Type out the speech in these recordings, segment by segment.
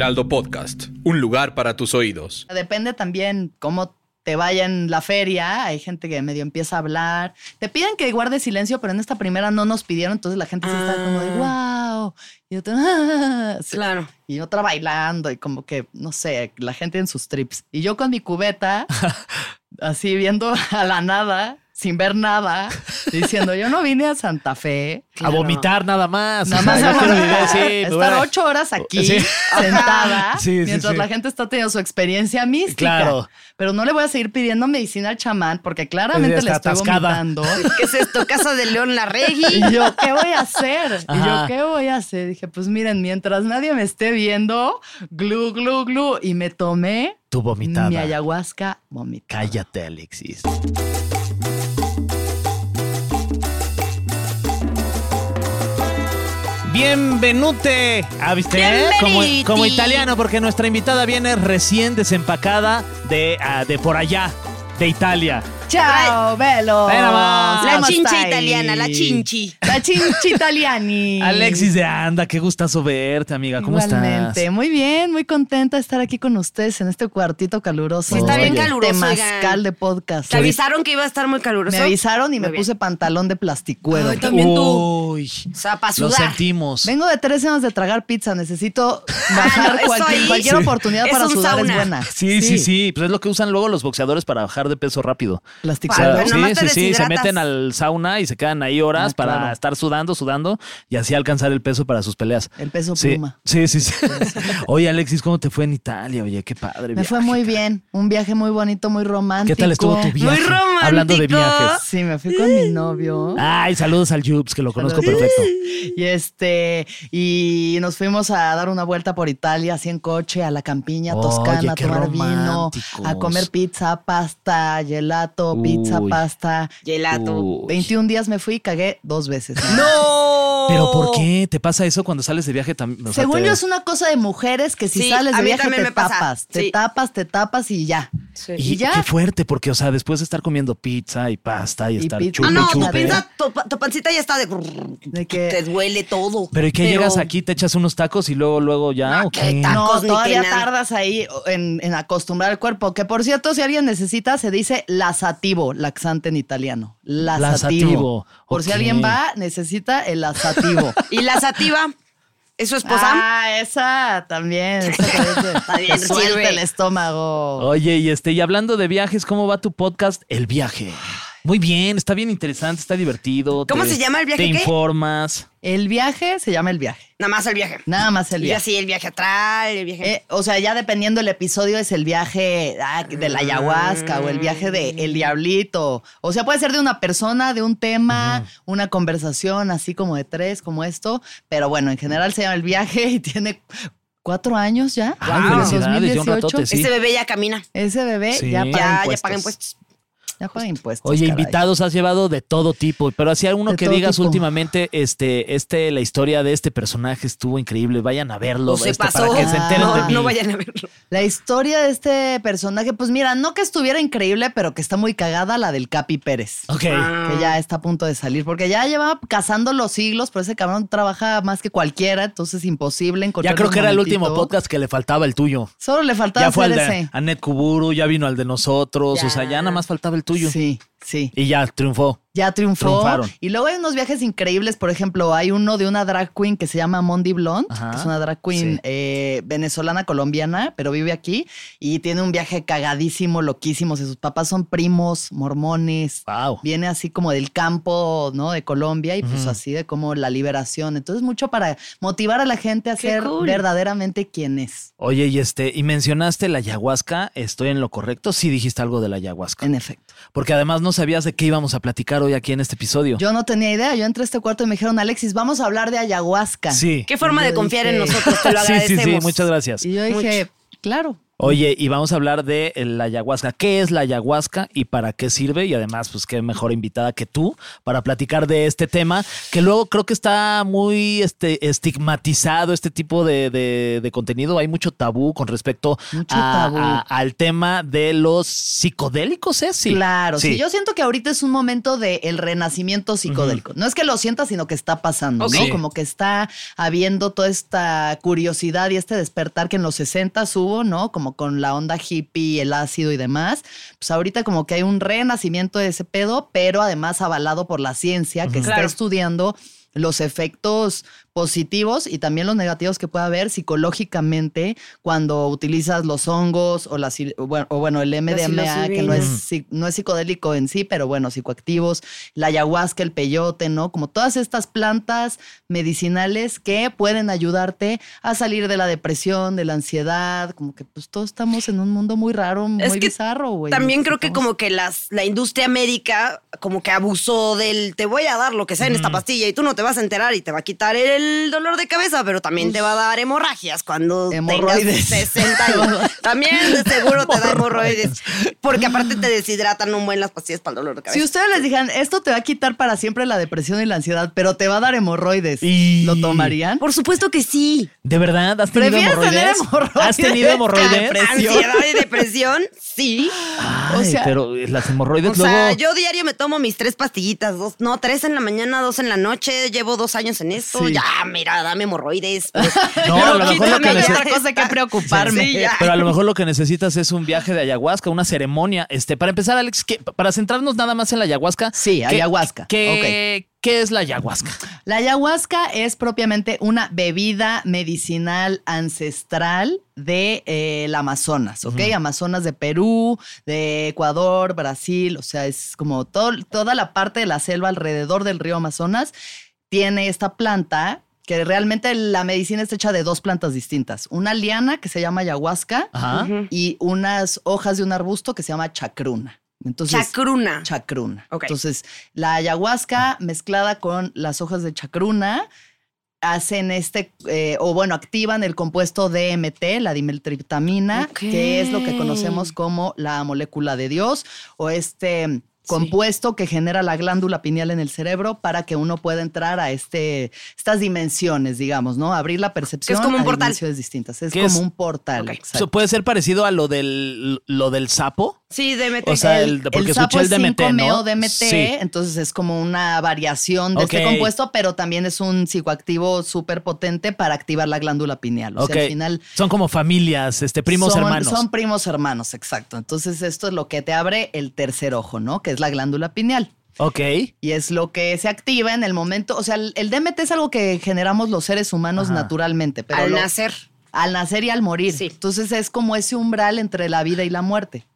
Heraldo Podcast, un lugar para tus oídos. Depende también cómo te vaya en la feria. Hay gente que medio empieza a hablar. Te piden que guardes silencio, pero en esta primera no nos pidieron, entonces la gente sí está como de wow. Y otra, "Ah", sí. Claro. Y otra bailando y como que, no sé, la gente en sus trips. Y yo con mi cubeta, así viendo a la nada, sin ver nada, diciendo, yo no vine a Santa Fe. A vomitar nada más. Nada O sea, más a vivir, sí, estar ocho horas aquí Sí. sentada Sí, sí, mientras sí. la gente está teniendo su experiencia mística. Claro. Pero no le voy a seguir pidiendo medicina al chamán porque claramente le estoy atascada. vomitando. ¿Qué es esto? ¿Casa de León Larregui? Y yo, ¿qué voy a hacer? Y yo, ¿qué voy a hacer? Dije, pues miren, mientras nadie me esté viendo, glu, glu, glu. Y me tomé Tu vomitada. mi ayahuasca vomitada. Cállate, Alexis. Bienvenute. Ah, ¿viste? eh? Como, como italiano, porque nuestra invitada viene recién desempacada de, ah, de por allá, de Italia. Ciao, bello. La ¿Cómo chincha italiana, la chinchi. La chincha italiani. Alexis de Anda, qué gustazo verte, amiga. ¿Cómo Igualmente. estás? Muy bien, muy contenta de estar aquí con ustedes en este cuartito caluroso. Sí, está bien Oye, caluroso, Temazcal de podcast. ¿Te avisaron que iba a estar muy caluroso? Me avisaron y Muy me bien. puse pantalón de plasticuero. Ay, también tú. Uy, O sea, para lo sudar. sentimos. Vengo de tres años de tragar pizza. Necesito bajar no, eso cualquier, sí. oportunidad Es para sudar sauna. es buena. Sí, sí, sí, Pues es lo que usan luego los boxeadores para bajar de peso rápido. Plasticuero. Pero sí, nomás te sí, sí, se meten al sauna y se quedan ahí horas Ah, para claro. estar sudando, sudando y así alcanzar el peso para sus peleas. El peso Sí, pluma. Sí, sí, sí. Oye, Alexis, ¿cómo te fue en Italia? Oye, qué padre. Me viaje. fue muy bien. Un viaje muy bonito, muy romántico. ¿Qué tal estuvo tu viaje? romántico. Hablando de viajes. Sí, me fui con mi novio. Ay, saludos al Jubs, que lo conozco Saludos. perfecto. Y este, y nos fuimos a dar una vuelta por Italia, así en coche, a la campiña Oye, toscana, a tomar vino, a comer pizza, pasta, gelato, pizza, Uy. pasta. Gelato. Uy. 21 días me fui y cagué dos veces. ¡No! Pero ¿por qué te pasa eso cuando sales de viaje también? Según yo es una cosa de mujeres que si Sí, sales de viaje te tapas, te Sí. tapas, te tapas y ya. Sí. Y, y ya. qué fuerte, porque, o sea, después de estar comiendo pizza y pasta y, Y estar pizza. chupe Ah, no, tu, pinza- tu, tu pancita ya está de... De que- Te duele todo. Pero ¿y qué llegas aquí, te echas unos tacos y luego, luego ya? No, ¿o No, Tacos ni todavía tardas ahí en, en acostumbrar el cuerpo. Que por cierto, si alguien necesita, se dice lasativo, laxante en italiano. Lasativo. Lasativo, Por si ok. alguien va, necesita el lasativo. ¿Y la sativa? ¿Es su esposa? Ah, esa también. Esa Está bien, sirve. el estómago. Oye, y este, y hablando de viajes, ¿cómo va tu podcast? El viaje. Muy bien, está bien interesante, está divertido. ¿Cómo te- se llama el viaje, Te qué? informas. El viaje se llama el viaje. Nada más el viaje. Nada más el Y viaje. así el viaje atrás, el viaje... Eh, o sea, ya dependiendo el episodio es el viaje ah, de la ayahuasca o el viaje de el diablito. O sea, puede ser de una persona, de un tema, una conversación así como de tres, como esto. Pero bueno, en general se llama el viaje y tiene cuatro años ya. Ratote, sí. Este bebé ya camina. Ese bebé Sí. ya paga Ya, ya paga impuestos. Ya paga impuestos. Oye, caray. invitados has llevado de todo tipo, pero así alguno De que digas tipo. últimamente, este, este, la historia de este personaje estuvo increíble. Vayan a verlo, O se este, pasó. para que se enteren no, de mí. no vayan a verlo. La historia de este personaje, pues mira, no que estuviera increíble, pero que está muy cagada, la del Capi Pérez. Ok. Ah. que ya está a punto de salir, porque ya lleva cazando los siglos, pero ese cabrón trabaja más que cualquiera, entonces imposible encontrar. Ya creo que era el último podcast que le faltaba el tuyo. Solo le faltaba Ya fue al hacer de ese. Anet Kuburu, ya vino al de nosotros, Ya. o sea, ya nada más faltaba el tuyo. Sí, sí. Y ya triunfó. Ya triunfó. Triunfaron. Y luego hay unos viajes increíbles. Por ejemplo, hay uno de una drag queen que se llama Mondi Blonde, Ajá. que es una drag queen Sí. eh, venezolana colombiana, pero vive aquí y tiene un viaje cagadísimo, loquísimo. Sus papás son primos, mormones. Wow. Viene así como del campo, ¿no? De Colombia y pues así de como la liberación. Entonces, mucho para motivar a la gente a Qué ser cool. verdaderamente quien es. Oye, y este, y mencionaste la ayahuasca, ¿estoy en lo correcto? Sí dijiste algo de la ayahuasca. En efecto. Porque además no sabías de qué íbamos a platicar hoy aquí en este episodio. Yo no tenía idea. Yo entré a este cuarto y me dijeron, Alexis, vamos a hablar de ayahuasca. sí. Qué forma de confiar en nosotros, te lo sí, sí, sí, muchas gracias. Y yo dije, claro. Oye, y vamos a hablar de la ayahuasca. ¿Qué es la ayahuasca y para qué sirve? Y además, pues qué mejor invitada que tú para platicar de este tema, que luego creo que está muy este, estigmatizado este tipo de, de- de contenido. Hay mucho tabú con respecto a- al tema de los psicodélicos, ¿es? Sí. Claro, sí. Sí. Yo siento que ahorita es un momento del renacimiento psicodélico. No es que lo sientas, sino que está pasando. ¿no? Como que está habiendo toda esta curiosidad y este despertar que en los 60 hubo, ¿no? Como con la onda hippie, el ácido y demás. Pues ahorita como que hay un renacimiento de ese pedo, pero además avalado por la ciencia que está Claro. estudiando los efectos positivos y también los negativos que puede haber psicológicamente cuando utilizas los hongos o, la, sil- o bueno, o bueno, el MDMA, que no es, no es psicodélico en sí, pero bueno, psicoactivos, la ayahuasca, el peyote, ¿no? Como todas estas plantas medicinales que pueden ayudarte a salir de la depresión, de la ansiedad, como que pues todos estamos en un mundo muy raro, muy Es que bizarro, güey. También creo que como que las, la industria médica como que abusó del te voy a dar lo que sea en esta pastilla y tú no te vas a enterar y te va a quitar el dolor de cabeza, pero también te va a dar hemorragias cuando Hemorroides. tengas 60 años. también de seguro te da hemorroides. Porque aparte te deshidratan un buen las pastillas para el dolor de cabeza. Si ustedes les dijeran, esto te va a quitar para siempre la depresión y la ansiedad, pero te va a dar hemorroides, Y- ¿lo tomarían? Por supuesto que sí. ¿De verdad? ¿Has tenido ¿Prefieres tener hemorroides? ¿Has tenido hemorroides? Ansiedad y depresión, sí. Ay, O sea- pero las hemorroides O sea, yo diario me tomo mis tres pastillitas, dos, no, tres en la mañana, dos en la noche, llevo dos años en esto, Sí. ya, mira, dame hemorroides. No, a lo mejor lo quítame, que hay neces- otra cosa que preocuparme. Sí. Pero a lo mejor lo que necesitas es un viaje de ayahuasca, una ceremonia. Este, para empezar, Alex, que, para centrarnos nada más en la ayahuasca. Sí, ¿qué- ayahuasca. ¿qué, ¿Qué es la ayahuasca? La ayahuasca es propiamente una bebida medicinal ancestral de eh, el Amazonas, ¿ok? Amazonas de Perú, de Ecuador, Brasil, o sea, es como todo- toda la parte de la selva alrededor del río Amazonas tiene esta planta que realmente la medicina está hecha de dos plantas distintas. Una liana que se llama ayahuasca Ajá. y unas hojas de un arbusto que se llama chacruna. Entonces, Chacruna. chacruna. Entonces, la ayahuasca mezclada con las hojas de chacruna hacen este, eh, o bueno, activan el compuesto DMT, la dimetiltriptamina, Ok. que es lo que conocemos como la molécula de Dios, o este compuesto que genera la glándula pineal en el cerebro para que uno pueda entrar a este, estas dimensiones, digamos, ¿no? Abrir la percepción Es como un a portal. dimensiones distintas. Es ¿Qué como es? un portal. Ok. exacto. Eso puede ser parecido a lo del, lo del sapo. Sí, DMT. O sea, el, porque sapo escuché el es DMT, 5-meo ¿no? DMT, Sí. entonces es como una variación de este Ok. compuesto, pero también es un psicoactivo súper potente para activar la glándula pineal. O Ok. sea, al final Son como familias, este, primos son, hermanos. Son primos hermanos, exacto. Entonces esto es lo que te abre el tercer ojo, ¿no? Que es la glándula pineal. Ok. Y es lo que se activa en el momento, o sea, el, el DMT es algo que generamos los seres humanos Ajá. naturalmente, pero Al lo- nacer. al nacer y al morir. Sí. Entonces es como ese umbral entre la vida y la muerte.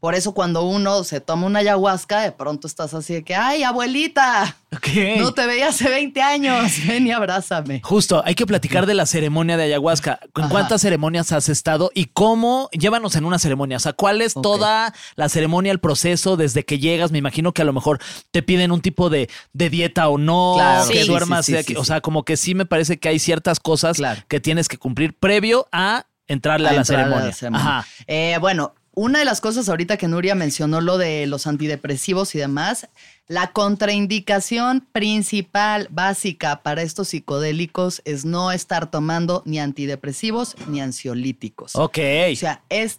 Por eso cuando uno se toma una ayahuasca, de pronto estás así de que, ay, abuelita, Ok. no te veía hace 20 años, ven y abrázame. Justo, hay que platicar de la ceremonia de ayahuasca. ¿En Ajá. cuántas ceremonias has estado y cómo? Llévanos en una ceremonia. O sea, ¿cuál es toda la ceremonia, el proceso desde que llegas? Me imagino que a lo mejor te piden un tipo de, de dieta o no, Claro, que sí, duermas. sí, sí, o sea, como que sí me parece que hay ciertas cosas Claro. que tienes que cumplir previo a entrarle a, A la, entrar a la ceremonia. ceremonia. Ajá. Eh, bueno, una de las cosas ahorita que Nuria mencionó lo de los antidepresivos y demás, la contraindicación principal, básica para estos psicodélicos es no estar tomando ni antidepresivos ni ansiolíticos. Ok. O sea, es,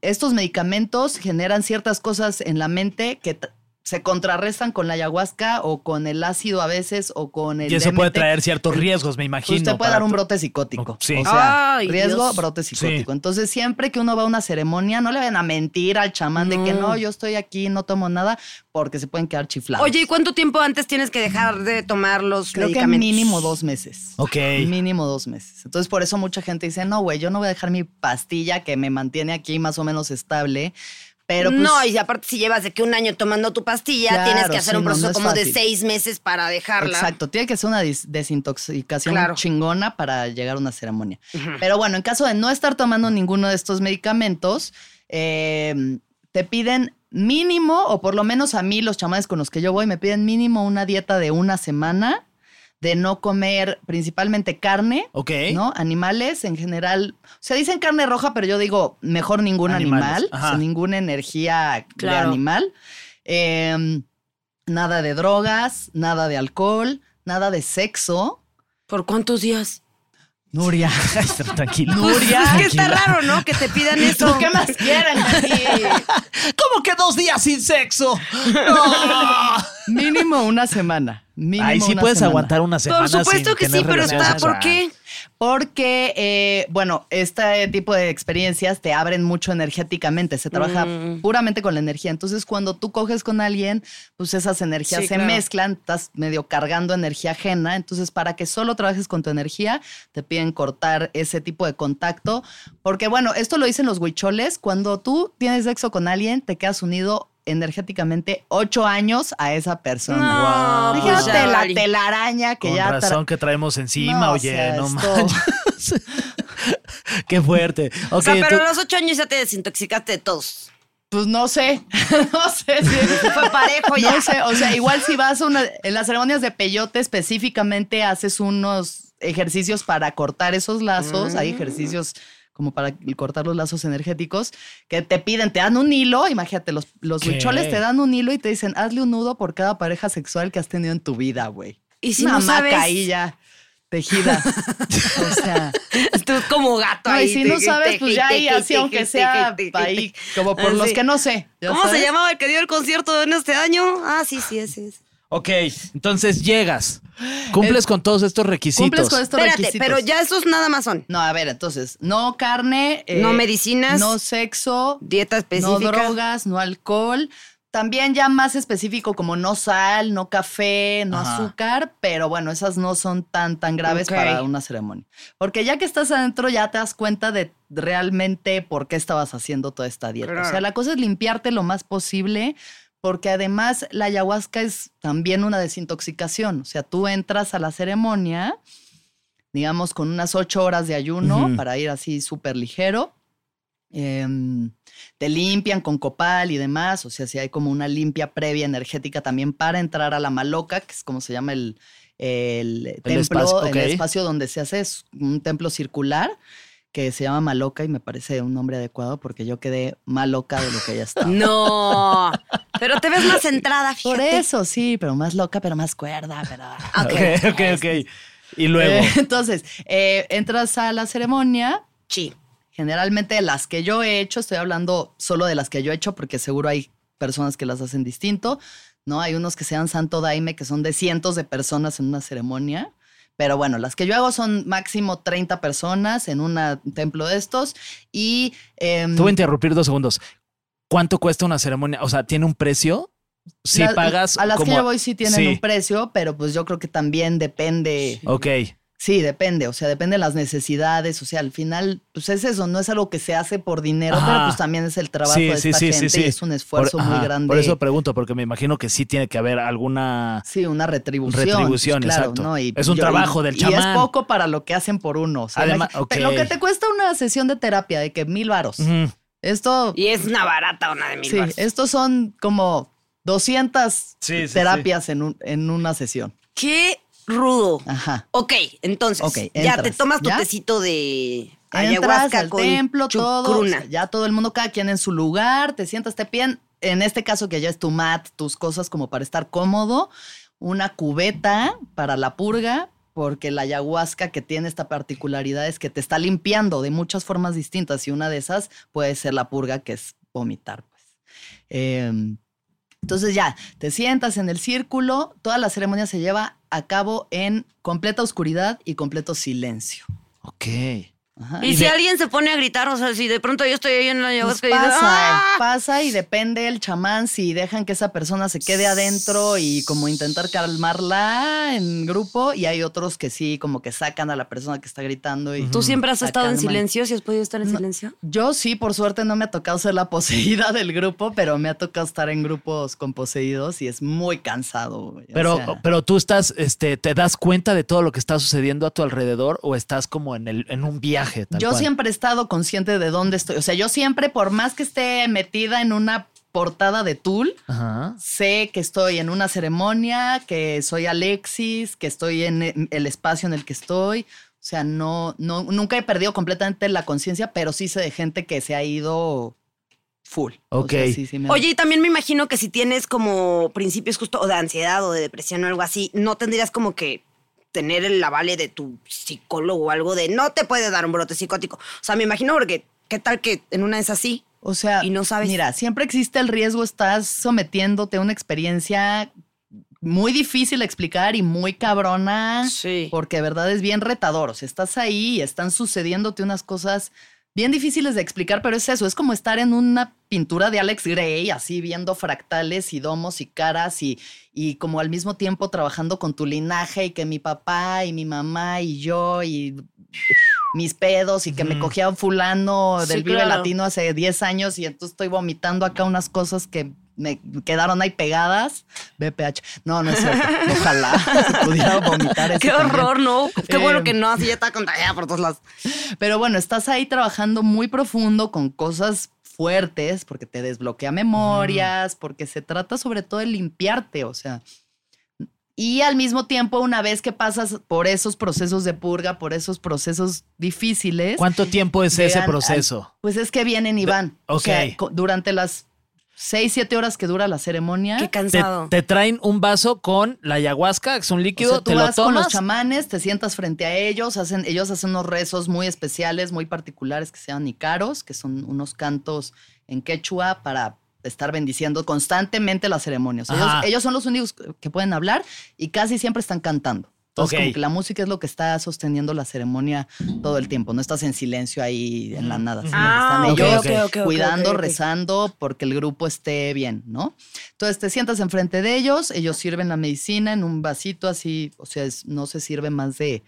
estos medicamentos generan ciertas cosas en la mente que se contrarrestan con la ayahuasca o con el ácido a veces o con el y eso puede traer ciertos riesgos, me imagino. Usted puede dar un brote psicótico. Sí. O sea, Ay, riesgo, Dios. brote psicótico. Sí. Entonces, siempre que uno va a una ceremonia, no le vayan a mentir al chamán de que No. yo estoy aquí, no tomo nada, porque se pueden quedar chiflados. Oye, ¿y cuánto tiempo antes tienes que dejar de tomar los creo que mínimo dos meses. Ok. Mínimo dos meses. Entonces, por eso mucha gente dice, no, güey, yo no voy a dejar mi pastilla que me mantiene aquí más o menos estable. Pero pues, no, y aparte si llevas de que un año tomando tu pastilla, Claro, tienes que hacer sí, un proceso no como de seis meses para dejarla. Exacto, tiene que ser una desintoxicación Claro. chingona para llegar a una ceremonia. Pero bueno, en caso de no estar tomando ninguno de estos medicamentos, eh, te piden mínimo, o por lo menos a mí, los chamanes con los que yo voy, me piden mínimo una dieta de una semana de no comer principalmente carne, Ok. ¿no? Animales en general. O sea, dicen carne roja, pero yo digo mejor ningún Animales, animal, sea, ninguna energía Claro. de animal. Eh, nada de drogas, nada de alcohol, nada de sexo. ¿Por cuántos días? Nuria. Tranquila. Nuria. Es que está raro, ¿no? Que te pidan eso. ¿Tú qué más mí? ¿Cómo que dos días sin sexo? No. Mínimo una semana. Mínimo Ay, sí una puedes semana. aguantar una semana. Por supuesto sin que tener sí, pero está, ¿por qué? Porque, eh, bueno, este tipo de experiencias te abren mucho energéticamente, se trabaja Mm. puramente con la energía. Entonces, cuando tú coges con alguien, pues esas energías Sí, se claro. mezclan, estás medio cargando energía ajena. Entonces, para que solo trabajes con tu energía, te piden cortar ese tipo de contacto. Porque, bueno, esto lo dicen los huicholes, cuando tú tienes sexo con alguien, te quedas unido energéticamente ocho años a esa persona. No, Imagínate pues la telaraña que Con ya razón que traemos encima, No, o oye, sea, no esto- manches. Qué fuerte. O Ok, sea, pero tú- a los ocho años ya te desintoxicaste de todos. Pues no sé, no sé si Fue parejo ya. No sé, o sea, igual si vas a una, en las ceremonias de peyote específicamente haces unos ejercicios para cortar esos lazos, hay ejercicios como para cortar los lazos energéticos que te piden, te dan un hilo, imagínate, los, los huicholes te dan un hilo y te dicen, hazle un nudo por cada pareja sexual que has tenido en tu vida, güey. Y si Una no sabes- ahí ya tejida. o sea, Tú como gato no, ahí. y si no sabes, pues ya ahí así, aunque sea ahí, como por los Así. que no sé. ¿ya ¿Cómo sabes? se llamaba el que dio el concierto en este año? Ah, sí, sí, ese es. Ok, entonces llegas, cumples con todos estos requisitos. Cumples con estos Espérate, requisitos. pero ya esos nada más son. No, a ver, entonces, no carne. eh, No medicinas. No sexo. Dieta No específica. drogas, no alcohol. También ya más específico como no sal, no café, no Ajá. azúcar, pero bueno, esas no son tan, tan graves Ok. para una ceremonia. Porque ya que estás adentro ya te das cuenta de realmente por qué estabas haciendo toda esta dieta. Claro. O sea, la cosa es limpiarte lo más posible porque además la ayahuasca es también una desintoxicación. O sea, tú entras a la ceremonia, digamos, con unas ocho horas de ayuno para ir así súper ligero. Em, te limpian con copal y demás, o sea, si hay como una limpia previa energética también para entrar a la maloca, que es como se llama el, el templo, espacio, el espacio donde se hace, es un templo circular que se llama Maloca y me parece un nombre adecuado porque yo quedé más loca de lo que ya estaba. No. Pero te ves más centrada, Por fíjate. eso, sí, pero más loca, pero más cuerda, pero... Ok, ok, ok. Y luego, Eh, entonces, eh, entras a la ceremonia, Sí. Generalmente las que yo he hecho, estoy hablando solo de las que yo he hecho porque seguro hay personas que las hacen distinto, ¿no? Hay unos que se llaman Santo Daime que son de cientos de personas en una ceremonia, pero bueno, las que yo hago son máximo 30 personas en una- un templo de estos y... em, te voy a interrumpir dos segundos. ¿Cuánto cuesta una ceremonia? O sea, ¿tiene un precio? Si la- pagas A las como... que yo voy sí tienen Sí. un precio, pero pues yo creo que también depende... Ok. Sí, depende, o sea, depende de las necesidades, o sea, al final, pues es eso, no es algo que se hace por dinero, Ajá. pero pues también es el trabajo Sí, de sí, esta sí, gente sí. y es un esfuerzo Por- muy ajá, grande. Por eso pregunto, porque me imagino que sí tiene que haber alguna... Sí, una retribución. Retribución, pues, claro, exacto. ¿no? Y Es un yo- trabajo y- del Y chamán. es poco para lo que hacen por uno. o sea, Además. Lo que te cuesta una sesión de terapia de que mil varos. Esto, Y es una barata una de mil sí, baros. estos son como 200 Sí, sí, terapias En, un- en una sesión. Qué rudo. Ajá. Ok, entonces, Ok, ya te tomas tu ¿ya? tecito de ayahuasca al con templo, todo. chucruna. sea, ya todo el mundo, cada quien en su lugar, te sientas, te piden, en este caso que ya es tu mat, tus cosas como para estar cómodo, una cubeta para la purga, porque la ayahuasca que tiene esta particularidad es que te está limpiando de muchas formas distintas y una de esas puede ser la purga, que es vomitar. Pues. Em, entonces ya, te sientas en el círculo, toda la ceremonia se lleva a cabo en completa oscuridad y completo silencio. Ok. Ajá. Y, Y si de- alguien se pone a gritar, o sea, si de pronto yo estoy ahí en la Pues ayahuasca y digo, pasa, ¡ah! pasa y depende el chamán si dejan que esa persona se quede adentro y como intentar calmarla en grupo y hay otros que sí como que sacan a la persona que está gritando y ¿Tú siempre has estado en silencio? ¿Si has podido estar en No. silencio? Yo sí, por suerte no me ha tocado ser la poseída del grupo, pero me ha tocado estar en grupos con poseídos y es muy cansado. O Pero, sea, pero tú estás, este, ¿te das cuenta de todo lo que está sucediendo a tu alrededor o estás como en, el, en un viaje? Tal yo cual? siempre he estado consciente de dónde estoy. O sea, yo siempre, por más que esté metida en una portada de Tool, Ajá. sé que estoy en una ceremonia, que soy Alexis, que estoy en el espacio en el que estoy. O sea, no, no, nunca he perdido completamente la conciencia, pero sí sé de gente que se ha ido full. O sea, Ok. sí, sí me- Oye, y también me imagino que si tienes como principios justo o de ansiedad o de depresión o algo así, no tendrías como que tener el avale de tu psicólogo o algo de no te puede dar un brote psicótico. O sea, me imagino porque qué tal que en una es así. O sea, y no sabes- Mira, siempre existe el riesgo, estás sometiéndote a una experiencia muy difícil de explicar y muy cabrona. Sí. Porque de verdad es bien retador. O sea, estás ahí y están sucediéndote unas cosas bien difíciles de explicar, pero es eso, es como estar en una pintura de Alex Gray, así viendo fractales y domos y caras y, y como al mismo tiempo trabajando con tu linaje y que mi papá y mi mamá y yo y mis pedos y que me cogía un fulano Sí, del Vive claro. Latino hace 10 años y entonces estoy vomitando acá unas cosas que me quedaron ahí pegadas. BPH. No, no es cierto. Ojalá se pudiera vomitar eso Qué también. horror, ¿no? Qué bueno Eh, que no, así ya está contagiada por todos lados. Pero bueno, estás ahí trabajando muy profundo con cosas fuertes porque te desbloquea memorias, porque se trata sobre todo de limpiarte, o sea. Y al mismo tiempo, una vez que pasas por esos procesos de purga, por esos procesos difíciles, ¿Cuánto tiempo es ese al- proceso? pues es que vienen y van. O sea, ok. durante las seis, siete horas que dura la ceremonia. Qué Te, cansado. te traen un vaso con la ayahuasca, que es un O líquido, sea, tú te lo vas con los tomas. chamanes, te sientas frente a ellos, hacen, ellos hacen unos rezos muy especiales, muy particulares que se llaman icaros, que son unos cantos en quechua para estar bendiciendo constantemente las ceremonias. Ellos son los únicos que pueden hablar y casi siempre están cantando. Entonces, como que la música es lo que está sosteniendo la ceremonia todo el tiempo. No estás en silencio ahí en la nada. Ah, están ellos ok, ok, ok, cuidando, rezando porque el grupo esté bien, ¿no? Entonces te sientas enfrente de ellos, ellos sirven la medicina en un vasito así, o sea, es- no se sirve más de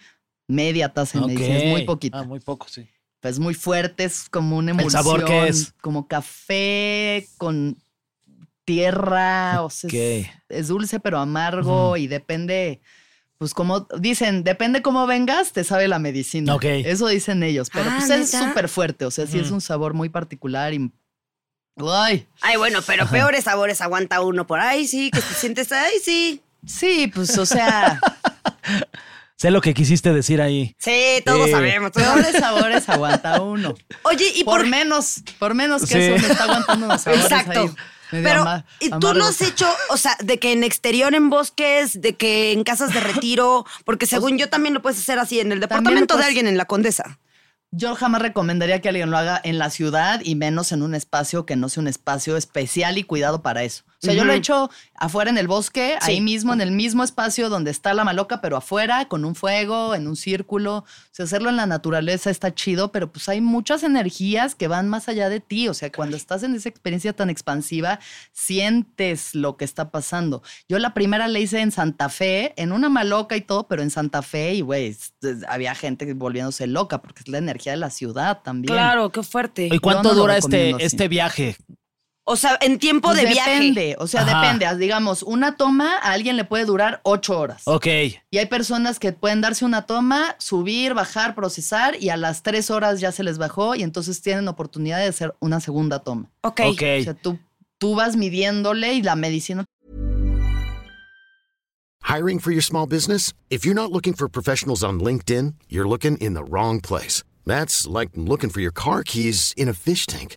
media taza de medicina, es muy poquito. Ah, muy poco, sí. Es muy fuerte, es como una ¿El emulsión. sabor qué es? Como café con tierra, o sea, es dulce pero amargo y depende, pues como dicen, depende cómo vengas, te sabe la medicina. Ok. Eso dicen ellos, pero Ah, pues es súper fuerte, o sea, sí es Ujú. un sabor muy particular y... ¡Ay! Ay, bueno, pero peores sabores aguanta uno por ahí, sí, que te sientes ahí, sí. Sí, pues, o sea, Sé lo que quisiste decir ahí. Sí, todos sabemos. todos peores sabores aguanta uno. Oye, y por, por, menos, por menos que Sí. eso me está aguantando unos sabores Exacto. ahí Pero, ¿y tú amargos. has hecho, o sea, de que en exterior, en bosques, de que en casas de retiro? Porque según yo también lo puedes hacer así, en el departamento de alguien en la Condesa. Yo jamás recomendaría que alguien lo haga en la ciudad y menos en un espacio que no sea un espacio especial y cuidado para eso. O sea, yo lo he hecho afuera en el bosque, Sí. ahí mismo, en el mismo espacio donde está la maloca, pero afuera, con un fuego, en un círculo. O sea, hacerlo en la naturaleza está chido, pero pues hay muchas energías que van más allá de ti. O sea, cuando estás en esa experiencia tan expansiva, sientes lo que está pasando. Yo la primera la hice en Santa Fe, en una maloca y todo, pero en Santa Fe, y güey, había gente volviéndose loca porque es la energía de la ciudad también. Claro, qué fuerte. ¿Y cuánto no dura este, este viaje? O sea, en tiempo Pues de viaje. depende, o sea, Ajá. depende. Digamos, una toma a alguien le puede durar ocho horas. Ok. Y hay personas que pueden darse una toma, subir, bajar, procesar y a las tres horas ya se les bajó y entonces tienen oportunidad de hacer una segunda toma. Ok. Ok. O sea, tú, tú vas midiéndole y la medicina Hiring for your small business? If you're not looking for professionals on LinkedIn, you're looking in the wrong place. That's like looking for your car keys in a fish tank.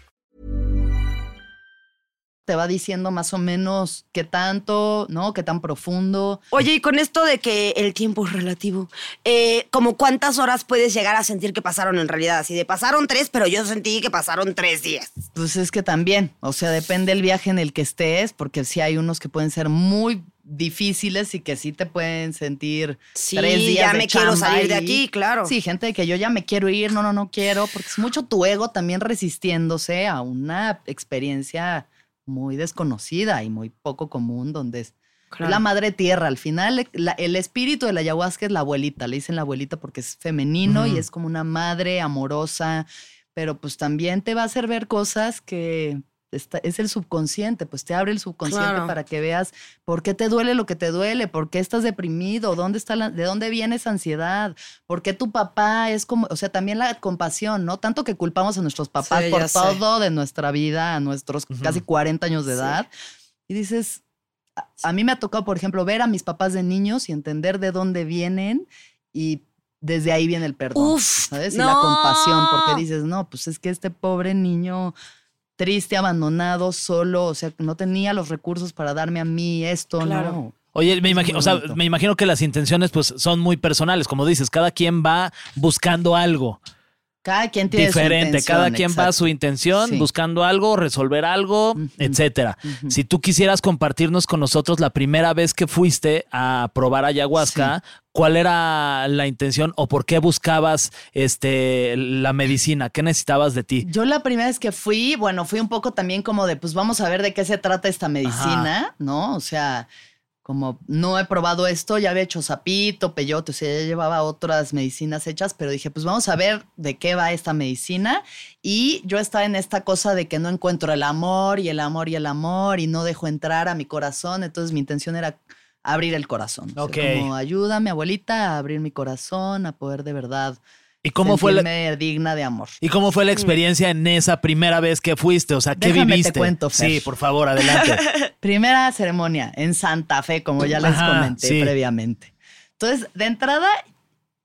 Te va diciendo más o menos qué tanto, ¿no? Qué tan profundo. Oye, y con esto de que el tiempo es relativo, eh, ¿como cuántas horas puedes llegar a sentir que pasaron en realidad? Así de pasaron tres, pero yo sentí que pasaron tres días. Pues es que también, o sea, depende el viaje en el que estés, porque sí hay unos que pueden ser muy difíciles y que sí te pueden sentir Sí, tres días ya de me quiero salir de aquí, claro. Sí, gente de que yo ya me quiero ir, no, no, no quiero, porque es mucho tu ego también resistiéndose a una experiencia muy desconocida y muy poco común, donde es Claro. la madre tierra. Al final, la- el espíritu de la ayahuasca es la abuelita, le dicen la abuelita porque es femenino y es como una madre amorosa, pero pues también te va a hacer ver cosas que está- es el subconsciente, pues te abre el subconsciente Claro. para que veas por qué te duele lo que te duele, por qué estás deprimido, dónde está la- de dónde viene esa ansiedad, por qué tu papá es como, o sea, también la compasión, ¿no? Tanto que culpamos a nuestros papás Sí, por sé. todo de nuestra vida, a nuestros casi 40 años de Sí. edad. Y dices, a, a mí me ha tocado, por ejemplo, ver a mis papás de niños y entender de dónde vienen y desde ahí viene el perdón, Uf, ¿sabes? Y la compasión, porque dices, no, pues es que este pobre niño triste, abandonado, solo, o sea, no tenía los recursos para darme a mí esto, Claro. ¿no? Oye, me imagino, o sea, me imagino que las intenciones pues son muy personales, como dices, cada quien va buscando algo Cada quien tiene diferente, cada quien va a su intención, Sí. buscando algo, resolver algo, Ujú. etcétera. Si tú quisieras compartirnos con nosotros la primera vez que fuiste a probar ayahuasca, ¿cuál era la intención o por qué buscabas este la medicina? ¿Qué necesitabas de ti? Yo la primera vez que fui, bueno, fui un poco también como de, pues vamos a ver de qué se trata esta medicina, ¿no? O sea, como no he probado esto, ya había hecho sapito, peyote, o sea, ya llevaba otras medicinas hechas, pero dije, pues vamos a ver de qué va esta medicina. Y yo estaba en esta cosa de que no encuentro el amor y el amor y el amor y no dejo entrar a mi corazón, entonces mi intención era abrir el corazón. O sea, Ok. como ayúdame, abuelita, a abrir mi corazón, a poder de verdad ¿Y cómo fue la, digna de amor. ¿Y cómo fue la experiencia en esa primera vez que fuiste? O sea, ¿qué Déjame te viviste? cuento, Fer. Sí, por favor, adelante. Primera ceremonia en Santa Fe, como ya les Ajá, comenté sí. previamente. Entonces, de entrada,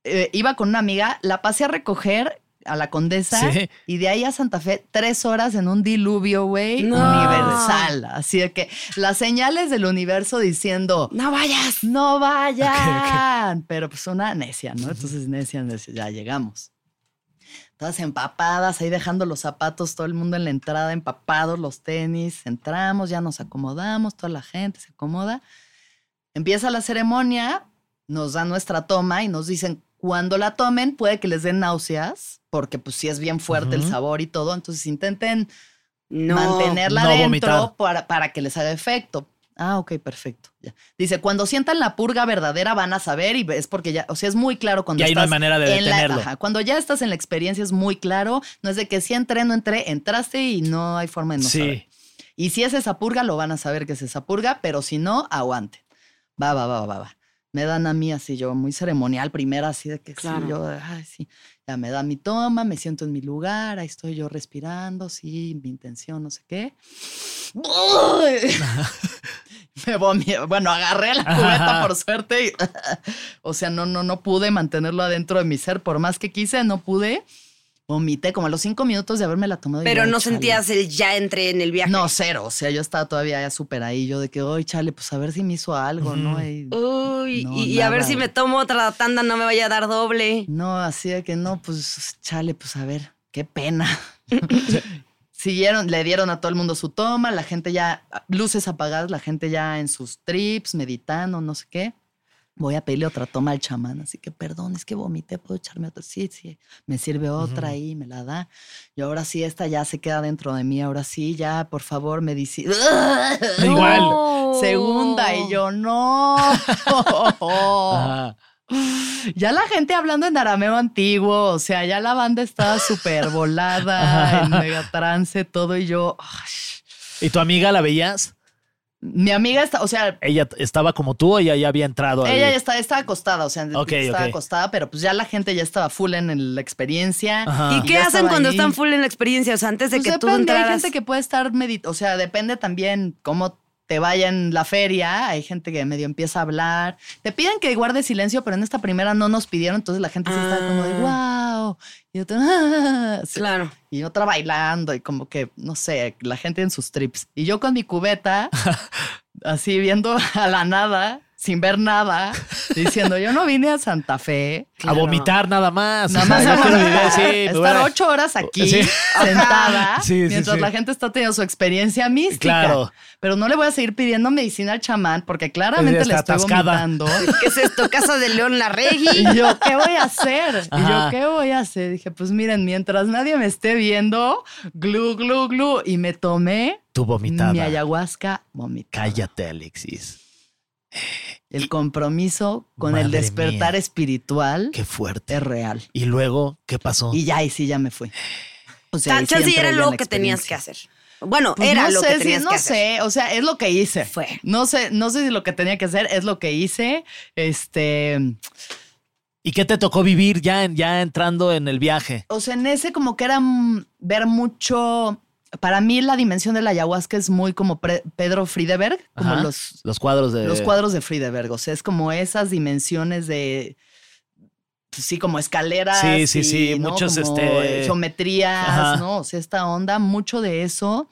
eh, iba con una amiga, la pasé a recoger a la Condesa Sí. y de ahí a Santa Fe tres horas en un diluvio, güey, No. universal. Así de que las señales del universo diciendo, No vayas. no vayan, pero pues una necia, ¿no? Entonces necia, necia, ya llegamos. Todas empapadas, ahí dejando los zapatos, todo el mundo en la entrada, empapados, los tenis, entramos, ya nos acomodamos, toda la gente se acomoda. Empieza la ceremonia, nos dan nuestra toma y nos dicen, cuando la tomen puede que les den náuseas, porque pues sí es bien fuerte el sabor y todo, entonces intenten No. mantenerla no dentro para, para que les haga efecto. Ah, ok, perfecto. ya. Dice, cuando sientan la purga verdadera van a saber y es porque ya, o sea, es muy claro cuando Y ahí no hay estás manera de en la- detenerlo. ajá, cuando ya estás en la experiencia es muy claro, no es de que si entré, no entré, entraste y no hay forma de no sí. saber. Y si es esa purga, lo van a saber que es esa purga, pero si no, aguanten. Va, va, va, va, va. Me dan a mí así, yo muy ceremonial, primera, así de que Claro. sí, yo, ay, sí. Ya me dan mi toma, me siento en mi lugar, ahí estoy yo respirando, sí, mi intención, no sé qué. me vomité. Bueno, agarré la cubeta por suerte y, o sea, no, no, no pude mantenerlo adentro de mi ser, por más que quise, no pude. Vomité como a los cinco minutos de haberme la tomado. Pero yo, no "Chale". sentías el ya entré en el viaje. No, cero. O sea, yo estaba todavía ya súper ahí. Yo de que, oye, chale, pues a ver si me hizo algo, ¿no? Y- Uy, No, y, y a ver si me tomo otra tanda, no me vaya a dar doble. no, así de que no, pues chale, pues a ver, qué pena. Siguieron, le dieron a todo el mundo su toma, la gente ya, luces apagadas, la gente ya en sus trips, meditando, no sé qué. Voy a pedirle otra toma al chamán, así que perdón, es que vomité, puedo echarme otra. Sí, sí, me sirve otra ahí, me la da. Y ahora sí, esta ya se queda dentro de mí, ahora sí, ya, por favor, medicina. Igual. Segunda, y yo, no. Ya la gente hablando en arameo antiguo, o sea, ya la banda estaba súper volada, en mega trance, todo, y yo. ¿Y tu amiga la veías? Mi amiga está, o sea, ¿Ella estaba como tú o ella ya había entrado? ella ya está, estaba acostada, o sea, Ok, estaba acostada, pero pues ya la gente ya estaba full en la experiencia. Ajá. ¿Y qué ya hacen estaba cuando ahí. están full en la experiencia? O sea, antes de Pues que tú depende, hay entraras. gente que puede estar meditando, o sea, depende también cómo te vaya en la feria, hay gente que medio empieza a hablar, te piden que guardes silencio, pero en esta primera no nos pidieron, entonces la gente sí estaba como de, wow, wow. Y otra, "Ah", sí. Claro. Y otra bailando y como que, no sé, la gente en sus trips. Y yo con mi cubeta, así viendo a la nada, sin ver nada, diciendo, yo no vine a Santa Fe. A vomitar nada más. Nada O sea, más vomitar, vivir, sí, estar hubiera- ocho horas aquí Sí. sentada Sí, sí, mientras sí. la gente está teniendo su experiencia mística. Claro. Pero no le voy a seguir pidiendo medicina al chamán porque claramente Está le estoy atascada. vomitando. ¿Qué es esto? Casa de León Larregui. Y yo, ¿qué voy a hacer? Y yo. ¿qué voy a hacer? Dije, pues miren, mientras nadie me esté viendo, glu, glu, glu. Y me tomé Tu vomitada. mi ayahuasca vomitada. Cállate, Alexis. El compromiso con el despertar mía. espiritual Qué fuerte. es real. Y luego, ¿qué pasó? Y ya, y sí, ya me fui. O sea, sí era lo que tenías que hacer. Bueno, Pues era no lo sé que si- tenías no que hacer. sé, o sea, es lo que hice. Fue. No sé, no sé si lo que tenía que hacer es lo que hice. Este, ¿Y qué te tocó vivir ya, ya entrando en el viaje? o sea, en ese como que era ver mucho. Para mí la dimensión de la ayahuasca es muy como Pre- Pedro Friedeberg, como Ajá. los, Los cuadros de. los cuadros de Friedeberg. O sea, es como esas dimensiones de. pues sí, como escaleras. Sí, sí, y, sí, ¿no? muchos, Como este- Geometrías, Ajá. ¿no? O sea, esta onda, mucho de eso.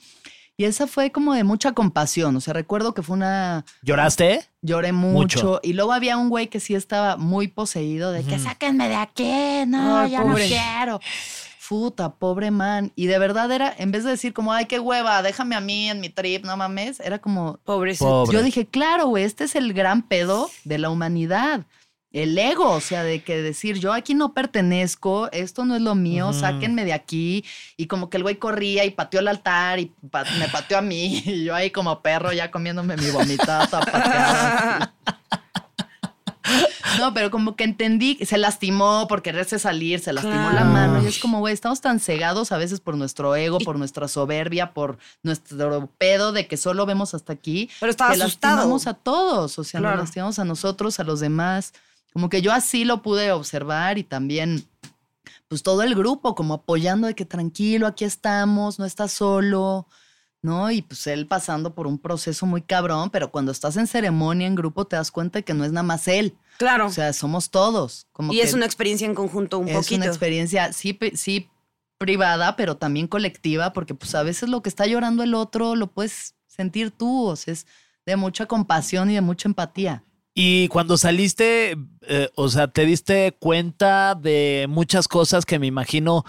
Y esa fue como de mucha compasión. O sea, recuerdo que fue una. ¿Lloraste? Lloré mucho. Mucho. Y luego había un güey que sí estaba muy poseído de que sáquenme de aquí. No, Ay, ya pobre. no quiero. Puta, pobre man. Y de verdad era, en vez de decir como, ay, qué hueva, déjame a mí en mi trip, no mames, era como, Pobrecito. Pobre. yo dije, claro, güey, este es el gran pedo de la humanidad. El ego, o sea, de que decir, yo aquí no pertenezco, esto no es lo mío, Ujú. sáquenme de aquí. Y como que el güey corría y pateó el altar y pa- me pateó a mí. Y yo ahí como perro ya comiéndome mi vomitada. No, pero como que entendí, se lastimó por quererse salir, se lastimó la mano. Y es como, güey, estamos tan cegados a veces por nuestro ego, por nuestra soberbia, por nuestro pedo de que solo vemos hasta aquí. Pero estaba que asustado. lastimamos a todos, o sea, Claro. nos lastimamos a nosotros, a los demás. Como que yo así lo pude observar y también, pues todo el grupo como apoyando de que tranquilo, aquí estamos, no estás solo, ¿no? Y pues él pasando por un proceso muy cabrón, pero cuando estás en ceremonia, en grupo, te das cuenta de que no es nada más él, Claro. o sea, somos todos. Como y que es una experiencia en conjunto un es poquito. una experiencia, sí, sí privada, pero también colectiva, porque pues a veces lo que está llorando el otro lo puedes sentir tú, o sea, es de mucha compasión y de mucha empatía. Y cuando saliste, eh, o sea, te diste cuenta de muchas cosas que me imagino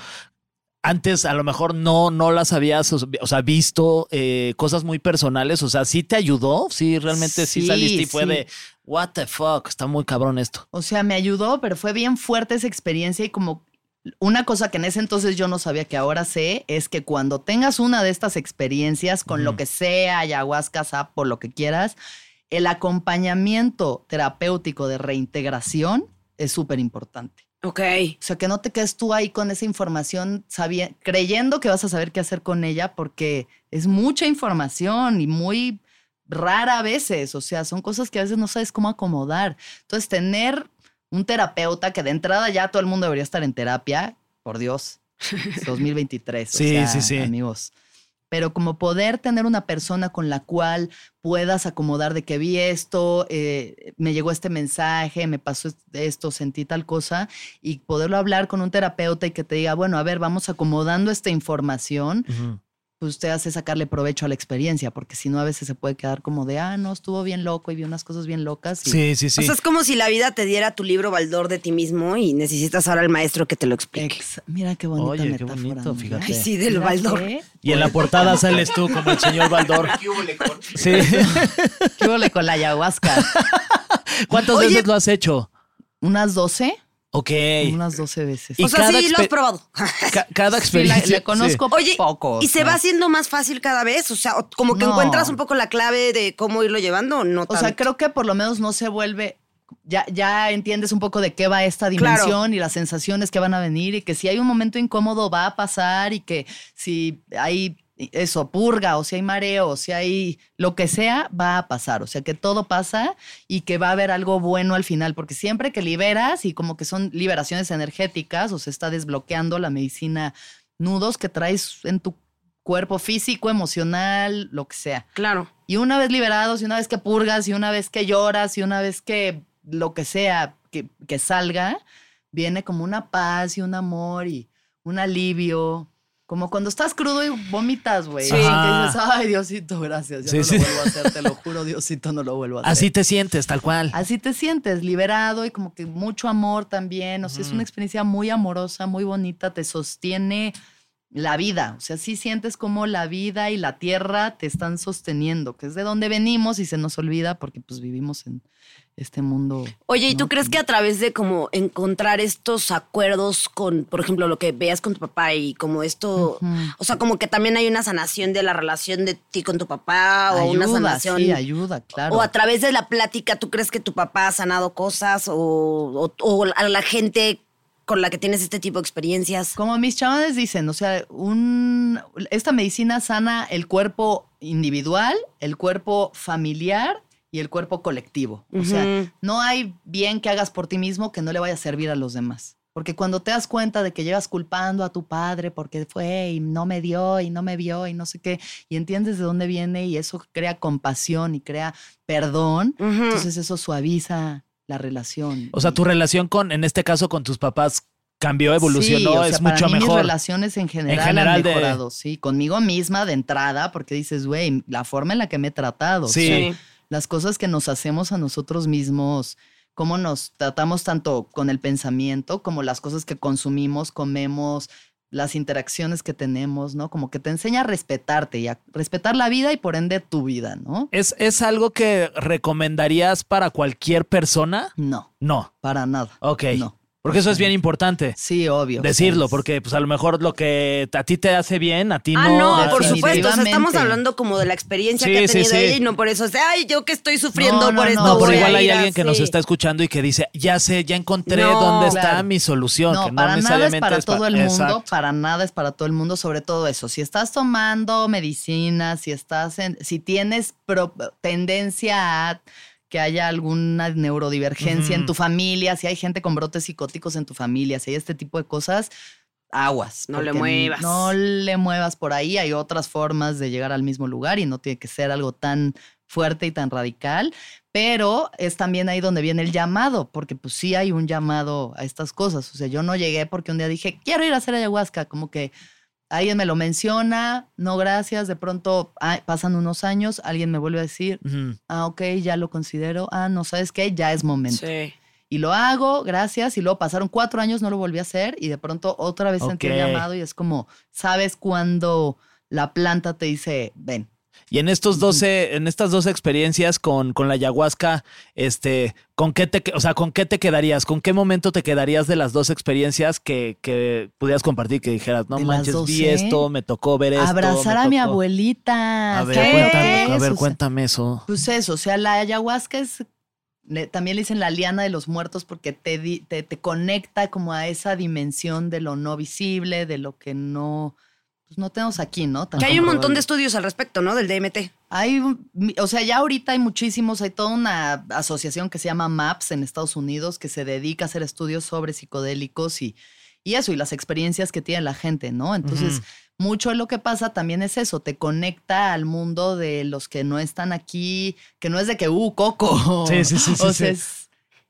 antes a lo mejor no, no las habías, o sea, visto, eh, cosas muy personales. O sea, ¿sí te ayudó? Sí, realmente sí, Sí, saliste y fue sí. de, what the fuck, está muy cabrón esto. O sea, me ayudó, pero fue bien fuerte esa experiencia y como una cosa que en ese entonces yo no sabía que ahora sé es que cuando tengas una de estas experiencias con lo que sea, ayahuasca, sapo, lo que quieras, el acompañamiento terapéutico de reintegración es súper importante. Ok. O sea, que no te quedes tú ahí con esa información creyendo que vas a saber qué hacer con ella porque es mucha información y muy rara a veces. O sea, son cosas que a veces no sabes cómo acomodar. Entonces, tener un terapeuta que de entrada ya todo el mundo debería estar en terapia, por Dios, es 2023. o Sí, sea, sí, sí. Amigos. Pero como poder tener una persona con la cual puedas acomodar de que vi esto, eh, me llegó este mensaje, me pasó esto, sentí tal cosa, y poderlo hablar con un terapeuta y que te diga, bueno, a ver, vamos acomodando esta información, pues te hace sacarle provecho a la experiencia, porque si no a veces se puede quedar como de, ah, no, estuvo bien loco y vi unas cosas bien locas. y- Sí, sí, sí. O sea, es como si la vida te diera tu libro Baldor de ti mismo y necesitas ahora al maestro que te lo explique. Ex- mira qué bonita Oye, qué metáfora. bonito, ¿no? fíjate. Ay, sí, del Baldor. qué- y en la portada sales tú como el señor Baldor. Sí. ¿Qué huele con la ayahuasca? ¿Cuántas Oye. veces lo has hecho? ¿Unas 12? Ok. Unas 12 veces. O sea, sí, lo has probado. Ca- cada Sí, la, experiencia. la conozco Oye, poco. ¿y se va haciendo más fácil cada vez? O sea, como que No. encuentras un poco la clave de cómo irlo llevando o no O sea, creo que por lo menos no se vuelve. Ya, ya entiendes un poco de qué va esta Claro. dimensión y las sensaciones que van a venir y que si hay un momento incómodo va a pasar y que si hay eso, purga o si hay mareo o si hay lo que sea, va a pasar. O sea, que todo pasa y que va a haber algo bueno al final, porque siempre que liberas y como que son liberaciones energéticas o se está desbloqueando la medicina, nudos que traes en tu cuerpo físico, emocional, lo que sea. Claro. Y una vez liberados, y una vez que purgas, y una vez que lloras, y una vez que lo que sea que, que salga, viene como una paz y un amor y un alivio. Como cuando estás crudo y vomitas, güey. Sí. Que dices, ay, Diosito, gracias. Ya Sí, no sí. lo vuelvo a hacer, te lo juro, Diosito, no lo vuelvo a hacer. Así te sientes, tal cual. Así te sientes, liberado y como que mucho amor también. O sea, es una experiencia muy amorosa, muy bonita, te sostiene la vida. O sea, sí sientes como la vida y la tierra te están sosteniendo, que es de donde venimos y se nos olvida porque pues vivimos en este mundo. Oye, ¿y tú crees que a través de como encontrar estos acuerdos con, por ejemplo, lo que veas con tu papá y como esto, o sea, como que también hay una sanación de la relación de ti con tu papá o una sanación? sí, ayuda, claro. O a través de la plática, ¿tú crees que tu papá ha sanado cosas o, o- o a la gente con la que tienes este tipo de experiencias? Como mis chamanes dicen, o sea, un, esta medicina sana el cuerpo individual, el cuerpo familiar y el cuerpo colectivo. O sea, no hay bien que hagas por ti mismo que no le vaya a servir a los demás. Porque cuando te das cuenta de que llevas culpando a tu padre porque fue y no me dio y no me vio y no sé qué, y entiendes de dónde viene y eso crea compasión y crea perdón, entonces eso suaviza la relación. O sea, tu relación con, en este caso, con tus papás cambió, evolucionó, Sí, o sea, es para mucho mí Mis mejor. relaciones en general, general han de- mejorado, sí, conmigo misma de entrada, porque dices, güey, la forma en la que me he tratado, o Sí. sea, Sí. las cosas que nos hacemos a nosotros mismos, cómo nos tratamos tanto con el pensamiento como las cosas que consumimos, comemos, las interacciones que tenemos, ¿no? Como que te enseña a respetarte y a respetar la vida y por ende tu vida, ¿no? ¿Es, ¿Es algo que recomendarías para cualquier persona? No, No. para nada. Ok. No. Porque eso es bien importante. Sí, obvio. Decirlo, porque pues a lo mejor lo que a ti te hace bien, a ti Ah, no. no, a- por supuesto. O sea, estamos hablando como de la experiencia Sí, que ha tenido sí. ella y no por eso, o sea, ay, yo que estoy sufriendo No, no, por no. esto. No, pero igual hay ir alguien que nos está escuchando y que dice, ya sé, ya encontré No, dónde está claro. mi solución. No, que no para nada es para es pa- todo el mundo, Exacto. para nada es para todo el mundo, sobre todo eso. Si estás tomando medicina, si estás en, si tienes pro- tendencia a que haya alguna neurodivergencia en tu familia, si hay gente con brotes psicóticos en tu familia, si hay este tipo de cosas, aguas. No le muevas. No le muevas por ahí, hay otras formas de llegar al mismo lugar y no tiene que ser algo tan fuerte y tan radical, pero es también ahí donde viene el llamado, porque pues sí hay un llamado a estas cosas. O sea, yo no llegué porque un día dije, quiero ir a hacer ayahuasca, como que alguien me lo menciona, no gracias, de pronto ah, pasan unos años, alguien me vuelve a decir, ah, ok, ya lo considero, ah, no sabes qué, ya es momento. Sí. Y lo hago, gracias, y luego pasaron cuatro años, no lo volví a hacer, y de pronto otra vez sentí el Ok. llamado y es como, ¿sabes cuando la planta te dice, ven? Y en estos 12, en estas dos experiencias con, con la ayahuasca, este, ¿con qué te, o sea, con qué te quedarías? ¿Con qué momento te quedarías de las dos experiencias que, que pudieras compartir? Que dijeras, no manches, vi 12, esto, me tocó ver esto. Abrazar a mi tocó". abuelita. A ver, ¿sabes cuéntame, a ver, O sea, cuéntame eso. Pues eso, o sea, la ayahuasca es, también le dicen la liana de los muertos porque te, te, te conecta como a esa dimensión de lo no visible, de lo que no, pues no tenemos aquí, ¿no? Tan Que hay un montón de estudios al respecto, ¿no? Del DMT. Hay, o sea, ya ahorita hay muchísimos, hay toda una asociación que se llama MAPS en Estados Unidos que se dedica a hacer estudios sobre psicodélicos y, y eso, y las experiencias que tiene la gente, ¿no? Entonces, mucho de lo que pasa también es eso, te conecta al mundo de los que no están aquí, que no es de que, uh, coco. Sí, sí, sí, sí, O sí. sea, es,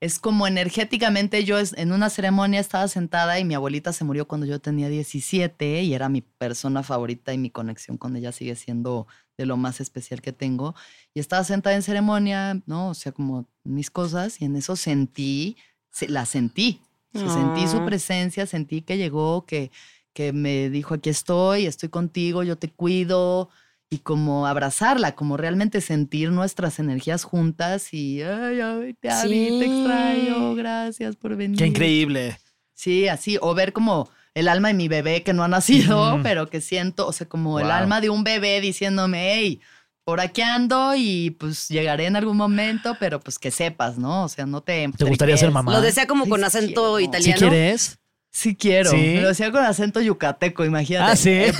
es como energéticamente, yo es- en una ceremonia estaba sentada y mi abuelita se murió cuando yo tenía 17 y era mi persona favorita y mi conexión con ella sigue siendo de lo más especial que tengo. Y estaba sentada en ceremonia, ¿no? O sea, como mis cosas y en eso sentí, se- la sentí. O sea, Sentí su Ah. presencia, sentí que llegó, que, que me dijo, aquí estoy, estoy contigo, yo te cuido. Y como abrazarla, como realmente sentir nuestras energías juntas y, ay, ay, te Sí. extraño, gracias por venir. Qué increíble. Sí, así, o ver como el alma de mi bebé que no ha nacido, pero que siento, o sea, como el alma de un bebé diciéndome, hey, por aquí ando y pues llegaré en algún momento, pero pues que sepas, ¿no? O sea, no te... ¿Te gustaría ser mamá? Lo decía como con acento quiero. ¿Sí italiano. quieres? Sí quiero. ¿Sí? Me lo decía con acento yucateco, imagínate. Ah, ¿sí? Eh.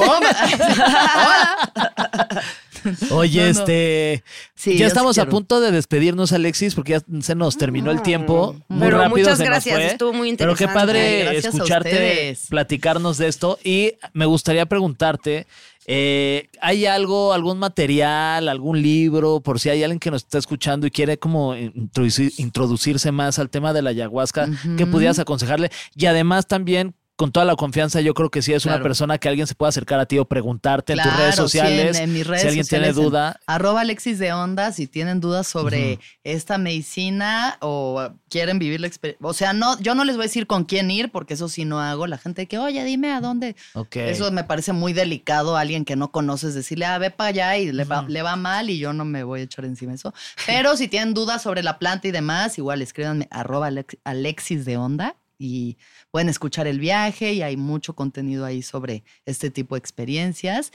Oye, No, no. este. Sí, ya sí estamos a punto de despedirnos, Alexis, porque ya se nos terminó el tiempo. Muy Pero rápido muchas se nos gracias, fue. estuvo muy Pero qué interesante. padre escucharte platicarnos de esto. Y me gustaría preguntarte, Eh, ¿Hay algo, algún material, algún libro, por si hay alguien que nos está escuchando y quiere como introducir- introducirse más al tema de la ayahuasca, que pudieras aconsejarle? Y además también, con toda la confianza, yo creo que sí es una persona que alguien se puede acercar a ti o preguntarte en tus redes sí, en- sociales. en mis redes si alguien sociales, tiene en duda. Arroba Alexis de Onda, si tienen dudas sobre esta medicina o quieren vivir la experiencia. O sea, no, yo no les voy a decir con quién ir, porque eso sí no hago. La gente que, oye, dime a dónde. Ok. Eso me parece muy delicado a alguien que no conoces decirle, ah, ve para allá y le va, le va mal y yo no me voy a echar encima eso. Pero si tienen dudas sobre la planta y demás, igual escríbanme arroba Alex- Alexis de Onda y pueden escuchar el viaje y hay mucho contenido ahí sobre este tipo de experiencias.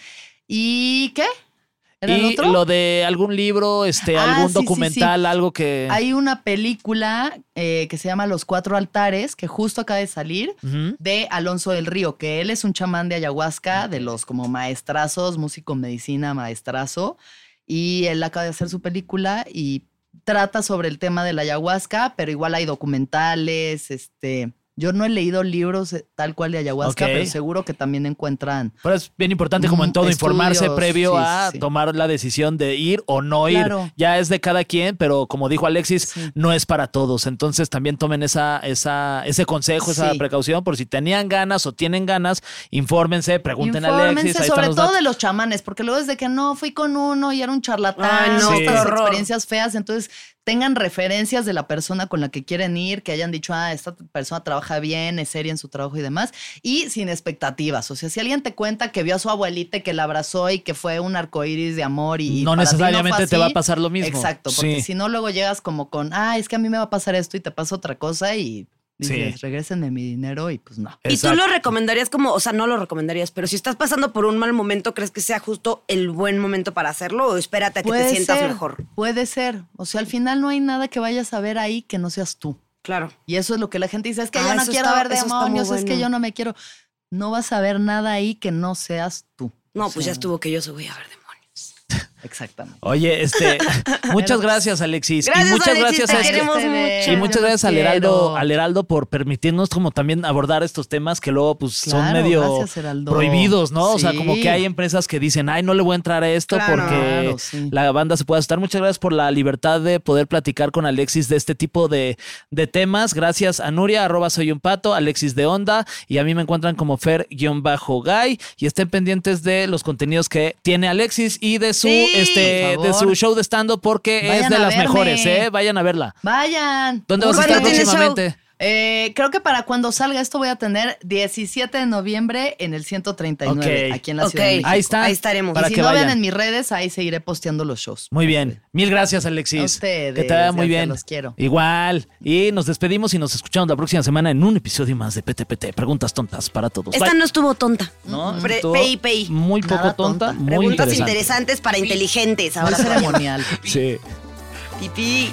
¿Y qué? ¿Era el y otro? lo de algún libro, este, Ah, algún sí, sí, sí. documental, algo que. Hay una película eh, que se llama Los Cuatro Altares, que justo acaba de salir, de Alonso del Río, que él es un chamán de ayahuasca, de los como maestrazos, músico en medicina, maestrazo, y él acaba de hacer su película y trata sobre el tema de la ayahuasca, pero igual hay documentales, este... Yo no he leído libros eh, tal cual de ayahuasca, pero seguro que también encuentran. Pero es bien importante, como en Mm, todo, informarse previo sí, a sí. tomar la decisión de ir o no ir. Claro. Ya es de cada quien, pero como dijo Alexis, Sí. no es para todos. Entonces también tomen esa, esa, ese consejo, esa Sí. precaución, por si tenían ganas o tienen ganas, infórmense, pregunten a Alexis. Ahí sobre todo datos. de los chamanes, porque luego desde que no fui con uno y era un charlatán, Ay, no, estas experiencias feas, entonces tengan referencias de la persona con la que quieren ir, que hayan dicho, ah, esta persona trabaja bien, es seria en su trabajo y demás, y sin expectativas. O sea, si alguien te cuenta que vio a su abuelita y que la abrazó y que fue un arcoíris de amor y, No necesariamente te va a pasar lo mismo. Exacto, porque Sí. si no luego llegas como con, ah, es que a mí me va a pasar esto y te pasa otra cosa y dices, Sí. regrésenme mi dinero y pues no. ¿Y tú lo recomendarías como, o sea, no lo recomendarías, pero si estás pasando por un mal momento, ¿crees que sea justo el buen momento para hacerlo o espérate a que te sientas ser, mejor? Puede ser. O sea, al final no hay nada que vayas a ver ahí que no seas tú. Claro. Y eso es lo que la gente dice, es que Ah, yo no quiero está- ver demonios, es que bueno. yo no me quiero. No vas a ver nada ahí que no seas tú. No, O pues ya estuvo que yo se voy a ver demonios. Exactamente. Oye, este, muchas gracias, Alexis. Gracias, y muchas Alexis, gracias te a este- queremos mucho. Y muchas Yo gracias al Heraldo, al Heraldo por permitirnos como también abordar estos temas que luego pues son medio gracias, prohibidos, ¿no? O sea, como que hay empresas que dicen, ay, no le voy a entrar a esto Claro. porque Claro, sí. la banda se puede asustar. Muchas gracias por la libertad de poder platicar con Alexis de este tipo de, de temas. Gracias a Nuria, arroba soy un pato, Alexis de Onda, y a mí me encuentran como Fer-Guy. Y estén pendientes de los contenidos que tiene Alexis y de su, Sí, este, de su show de stand-up porque es de a las verme. mejores, ¿eh? Vayan a verla. Vayan. ¿Dónde vas a ¿Cuándo estar show? próximamente? Eh, creo que para cuando salga esto voy a tener 17 de noviembre en el 139, Ok. aquí en la. Ciudad de México. Ahí está. Ahí estaremos. Para y si que no vayan. ven en mis redes, ahí seguiré posteando los shows. Muy bien. Mil gracias, Alexis. A ustedes, Que te vaya muy bien. los quiero. Igual. Y nos despedimos y nos escuchamos la próxima semana en un episodio más de PTPT. Preguntas tontas para todos. Esta Bye. no estuvo tonta. ¿No? Pei. Muy poco Nada tonta, tonta. muy Preguntas interesante. interesantes para inteligentes. Ahora ceremonial. Sí. Pipí.